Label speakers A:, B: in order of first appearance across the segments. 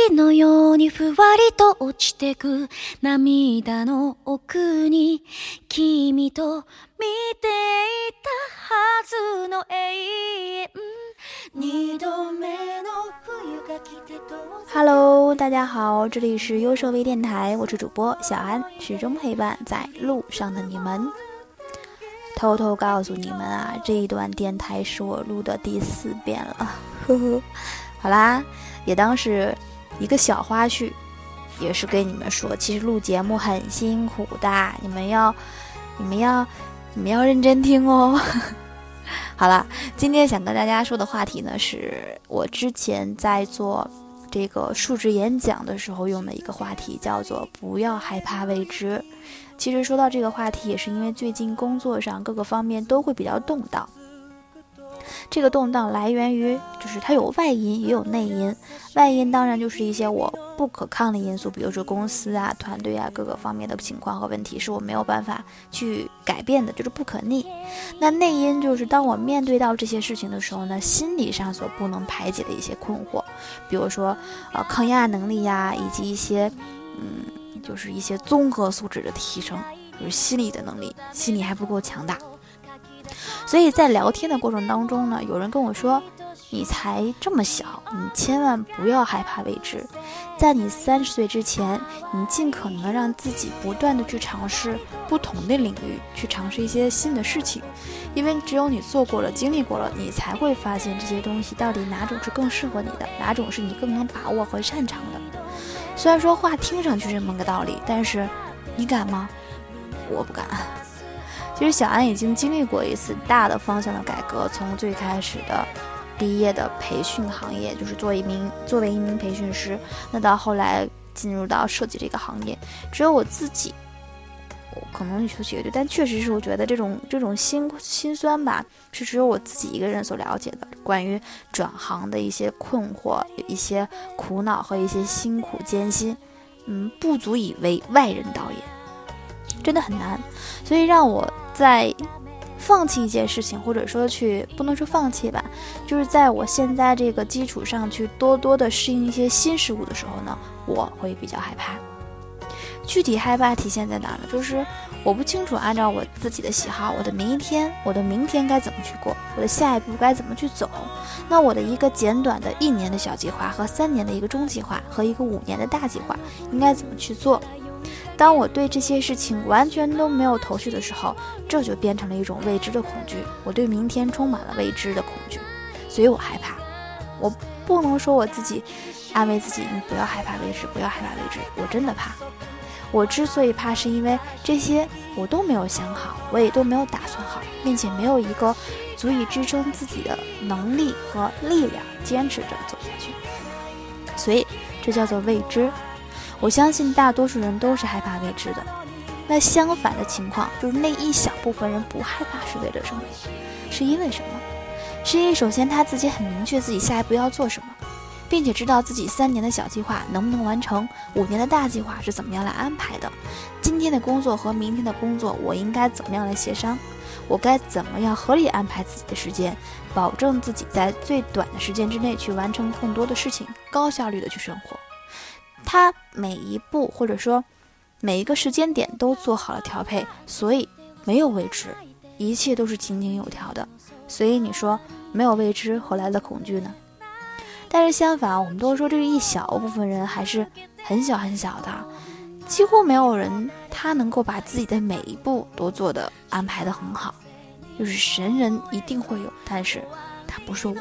A: 雪のようにふわりと落ちてく涙の奥に君と見ていたはずの永遠二度目の冬が来てどう
B: Hello，大家好，这里是优设微电台，我是主播小安，始终陪伴在路上的你们。偷偷告诉你们啊，这一段电台是我录的第四遍了，呵呵。好啦，也当是 一个小花絮，也是跟你们说，其实录节目很辛苦的，你们要，你们要，你们要认真听哦。好了，今天想跟大家说的话题呢，是我之前在做这个述职演讲的时候用的一个话题，叫做“不要害怕未知”。其实说到这个话题，也是因为最近工作上各个方面都会比较动荡。这个动荡来源于，就是它有外因也有内因。外因当然就是一些我不可抗的因素，比如说公司啊、团队啊各个方面的情况和问题是我没有办法去改变的，就是不可逆。那内因就是当我面对到这些事情的时候呢，心理上所不能排解的一些困惑，比如说呃抗压能力呀，以及一些嗯就是一些综合素质的提升，就是心理的能力，心理还不够强大。所以在聊天的过程当中呢，有人跟我说：“你才这么小，你千万不要害怕未知。在你三十岁之前，你尽可能的让自己不断的去尝试不同的领域，去尝试一些新的事情。因为只有你做过了、经历过了，你才会发现这些东西到底哪种是更适合你的，哪种是你更能把握和擅长的。虽然说话听上去这么个道理，但是你敢吗？我不敢。”其实小安已经经历过一次大的方向的改革，从最开始的毕业的培训行业，就是做一名作为一名培训师，那到后来进入到设计这个行业，只有我自己，我可能你说绝对，但确实是我觉得这种这种心心酸吧，是只有我自己一个人所了解的，关于转行的一些困惑、一些苦恼和一些辛苦艰辛，嗯，不足以为外人道也，真的很难，所以让我。在放弃一件事情，或者说去不能说放弃吧，就是在我现在这个基础上去多多的适应一些新事物的时候呢，我会比较害怕。具体害怕体现在哪呢？就是我不清楚按照我自己的喜好，我的明天，我的明天该怎么去过，我的下一步该怎么去走。那我的一个简短的一年的小计划和三年的一个中计划和一个五年的大计划应该怎么去做？当我对这些事情完全都没有头绪的时候，这就变成了一种未知的恐惧。我对明天充满了未知的恐惧，所以我害怕。我不能说我自己安慰自己，你不要害怕未知，不要害怕未知。我真的怕。我之所以怕，是因为这些我都没有想好，我也都没有打算好，并且没有一个足以支撑自己的能力和力量坚持着走下去。所以，这叫做未知。我相信大多数人都是害怕未知的，那相反的情况就是那一小部分人不害怕是为了什么？是因为什么？是因为首先他自己很明确自己下一步要做什么，并且知道自己三年的小计划能不能完成，五年的大计划是怎么样来安排的，今天的工作和明天的工作我应该怎么样来协商，我该怎么样合理安排自己的时间，保证自己在最短的时间之内去完成更多的事情，高效率的去生活。他每一步或者说每一个时间点都做好了调配，所以没有未知，一切都是井井有条的。所以你说没有未知，何来的恐惧呢？但是相反，我们都说这一小部分人还是很小很小的，几乎没有人他能够把自己的每一步都做的安排的很好。就是神人一定会有，但是他不是我。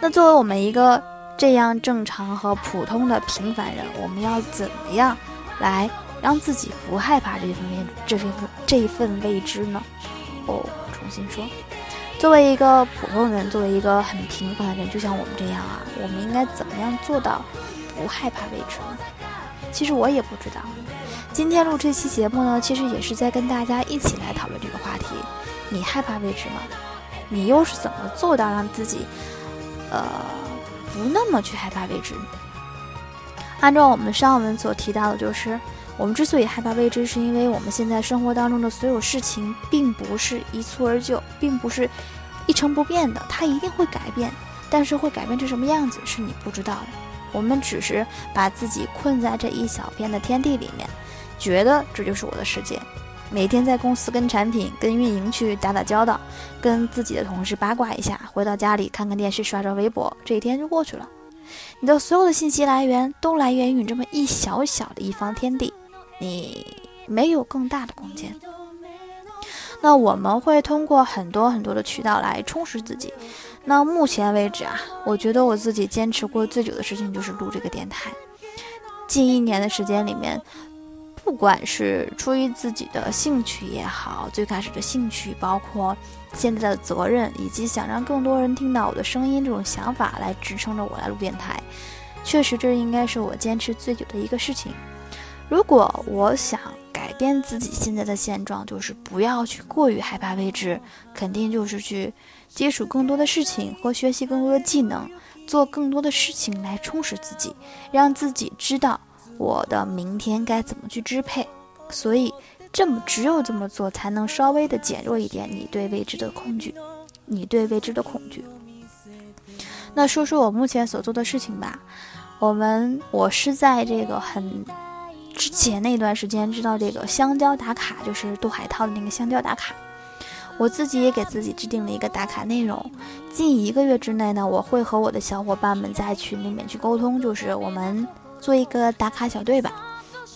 B: 那作为我们一个。这样正常和普通的平凡人，我们要怎么样来让自己不害怕这份未这份这一份未知呢？哦，重新说，作为一个普通人，作为一个很平凡的人，就像我们这样啊，我们应该怎么样做到不害怕未知呢？其实我也不知道。今天录这期节目呢，其实也是在跟大家一起来讨论这个话题。你害怕未知吗？你又是怎么做到让自己，呃？不那么去害怕未知。按照我们上文所提到的，就是我们之所以害怕未知，是因为我们现在生活当中的所有事情并不是一蹴而就，并不是一成不变的，它一定会改变。但是会改变成什么样子，是你不知道的。我们只是把自己困在这一小片的天地里面，觉得这就是我的世界。每天在公司跟产品、跟运营去打打交道，跟自己的同事八卦一下，回到家里看看电视、刷刷微博，这一天就过去了。你的所有的信息来源都来源于你这么一小小的一方天地，你没有更大的空间。那我们会通过很多很多的渠道来充实自己。那目前为止啊，我觉得我自己坚持过最久的事情就是录这个电台。近一年的时间里面。不管是出于自己的兴趣也好，最开始的兴趣，包括现在的责任，以及想让更多人听到我的声音这种想法来支撑着我来录电台，确实这应该是我坚持最久的一个事情。如果我想改变自己现在的现状，就是不要去过于害怕未知，肯定就是去接触更多的事情和学习更多的技能，做更多的事情来充实自己，让自己知道。我的明天该怎么去支配？所以，这么只有这么做，才能稍微的减弱一点你对未知的恐惧，你对未知的恐惧。那说说我目前所做的事情吧。我们我是在这个很之前那段时间知道这个香蕉打卡，就是杜海涛的那个香蕉打卡。我自己也给自己制定了一个打卡内容，近一个月之内呢，我会和我的小伙伴们在群里面去沟通，就是我们。做一个打卡小队吧，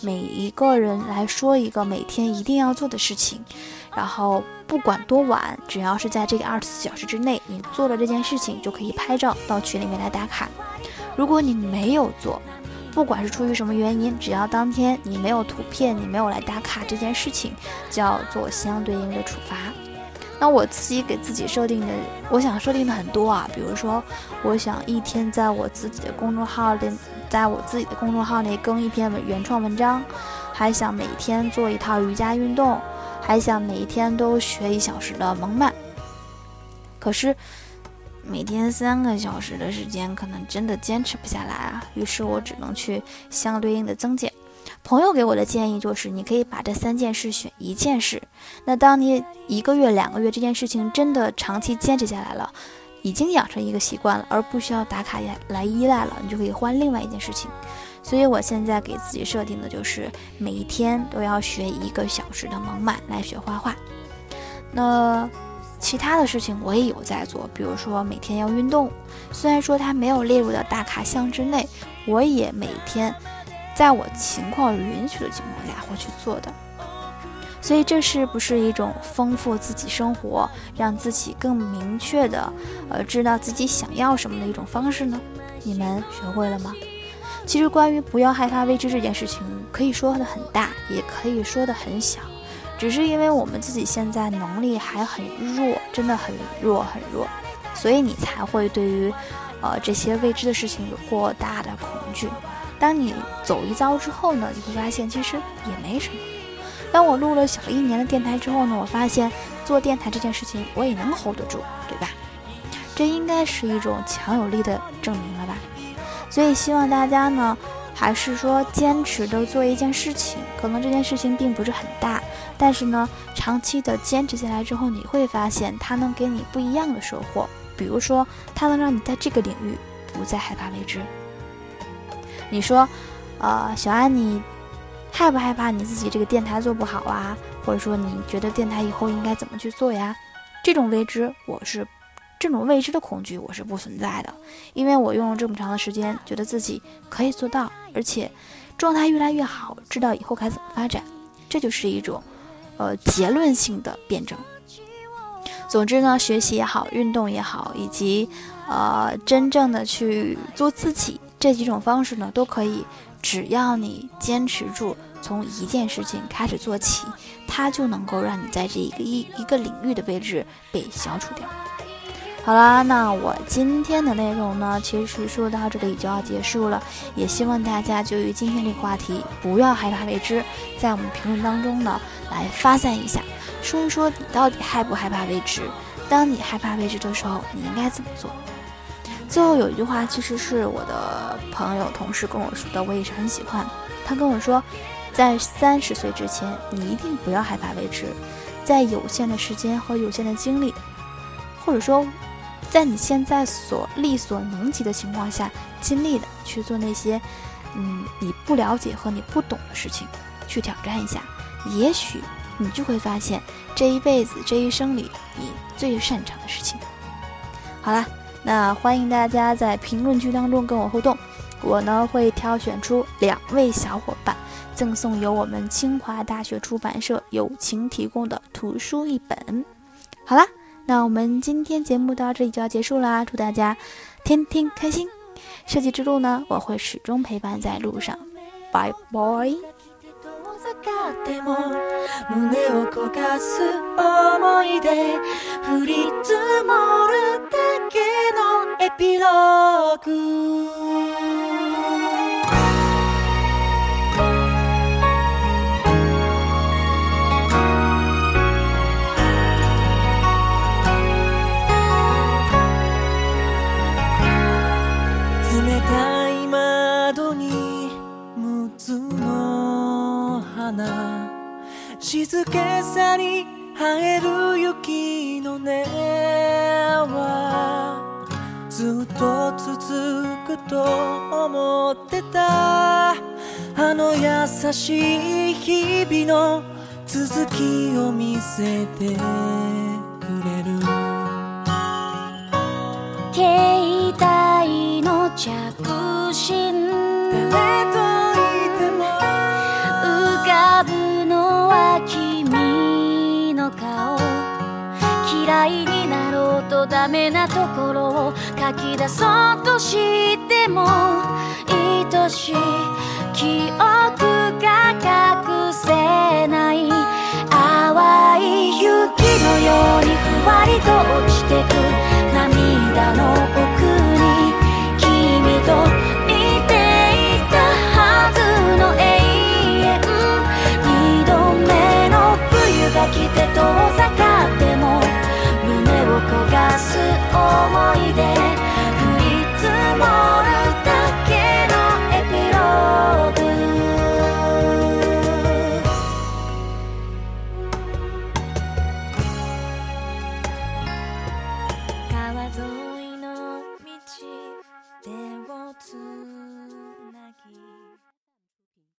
B: 每一个人来说一个每天一定要做的事情，然后不管多晚，只要是在这个二十四小时之内，你做了这件事情就可以拍照到群里面来打卡。如果你没有做，不管是出于什么原因，只要当天你没有图片，你没有来打卡这件事情，就要做相对应的处罚。那我自己给自己设定的，我想设定的很多啊，比如说，我想一天在我自己的公众号里，在我自己的公众号内更一篇文原创文章，还想每天做一套瑜伽运动，还想每一天都学一小时的蒙曼。可是，每天三个小时的时间，可能真的坚持不下来啊，于是我只能去相对应的增减。朋友给我的建议就是，你可以把这三件事选一件事。那当你一个月、两个月这件事情真的长期坚持下来了，已经养成一个习惯了，而不需要打卡来依赖了，你就可以换另外一件事情。所以我现在给自己设定的就是每一天都要学一个小时的蒙曼来学画画。那其他的事情我也有在做，比如说每天要运动，虽然说它没有列入到打卡项之内，我也每天。在我情况允许的情况下会去做的，所以这是不是一种丰富自己生活，让自己更明确的，呃，知道自己想要什么的一种方式呢？你们学会了吗？其实关于不要害怕未知这件事情，可以说的很大，也可以说的很小，只是因为我们自己现在能力还很弱，真的很弱很弱，所以你才会对于，呃，这些未知的事情有过大的恐惧。当你走一遭之后呢，你会发现其实也没什么。当我录了小一年的电台之后呢，我发现做电台这件事情我也能 hold 得住，对吧？这应该是一种强有力的证明了吧？所以希望大家呢，还是说坚持的做一件事情，可能这件事情并不是很大，但是呢，长期的坚持下来之后，你会发现它能给你不一样的收获。比如说，它能让你在这个领域不再害怕未知。你说，呃，小安，你害不害怕你自己这个电台做不好啊？或者说，你觉得电台以后应该怎么去做呀？这种未知，我是这种未知的恐惧，我是不存在的，因为我用了这么长的时间，觉得自己可以做到，而且状态越来越好，知道以后该怎么发展，这就是一种呃结论性的辩证。总之呢，学习也好，运动也好，以及呃真正的去做自己。这几种方式呢，都可以，只要你坚持住，从一件事情开始做起，它就能够让你在这一个一一个领域的位置被消除掉。好啦，那我今天的内容呢，其实说到这里就要结束了，也希望大家就于今天这个话题，不要害怕未知，在我们评论当中呢，来发散一下，说一说你到底害不害怕未知？当你害怕未知的时候，你应该怎么做？最后有一句话，其实是我的朋友、同事跟我说的，我也是很喜欢。他跟我说，在三十岁之前，你一定不要害怕未知，在有限的时间和有限的精力，或者说在你现在所力所能及的情况下，尽力的去做那些，嗯，你不了解和你不懂的事情，去挑战一下，也许你就会发现这一辈子这一生里你最擅长的事情。好了，那欢迎大家在评论区当中跟我互动，我呢会挑选出两位小伙伴，赠送由我们清华大学出版社友情提供的图书一本。好啦。那我们今天节目到这里就要结束啦，祝大家天天开心！设计之路呢，我会始终陪伴在路上，拜拜。冷たい窓にむつの花静けさに映える雪の音はずっと続くと思ってた。あの優しい日々の続きを見せて。帯の着信誰と嫌いになろうとダメなところを書き出そうとしても愛しい記憶が隠せない淡い雪のようにふわりと落ちてく涙の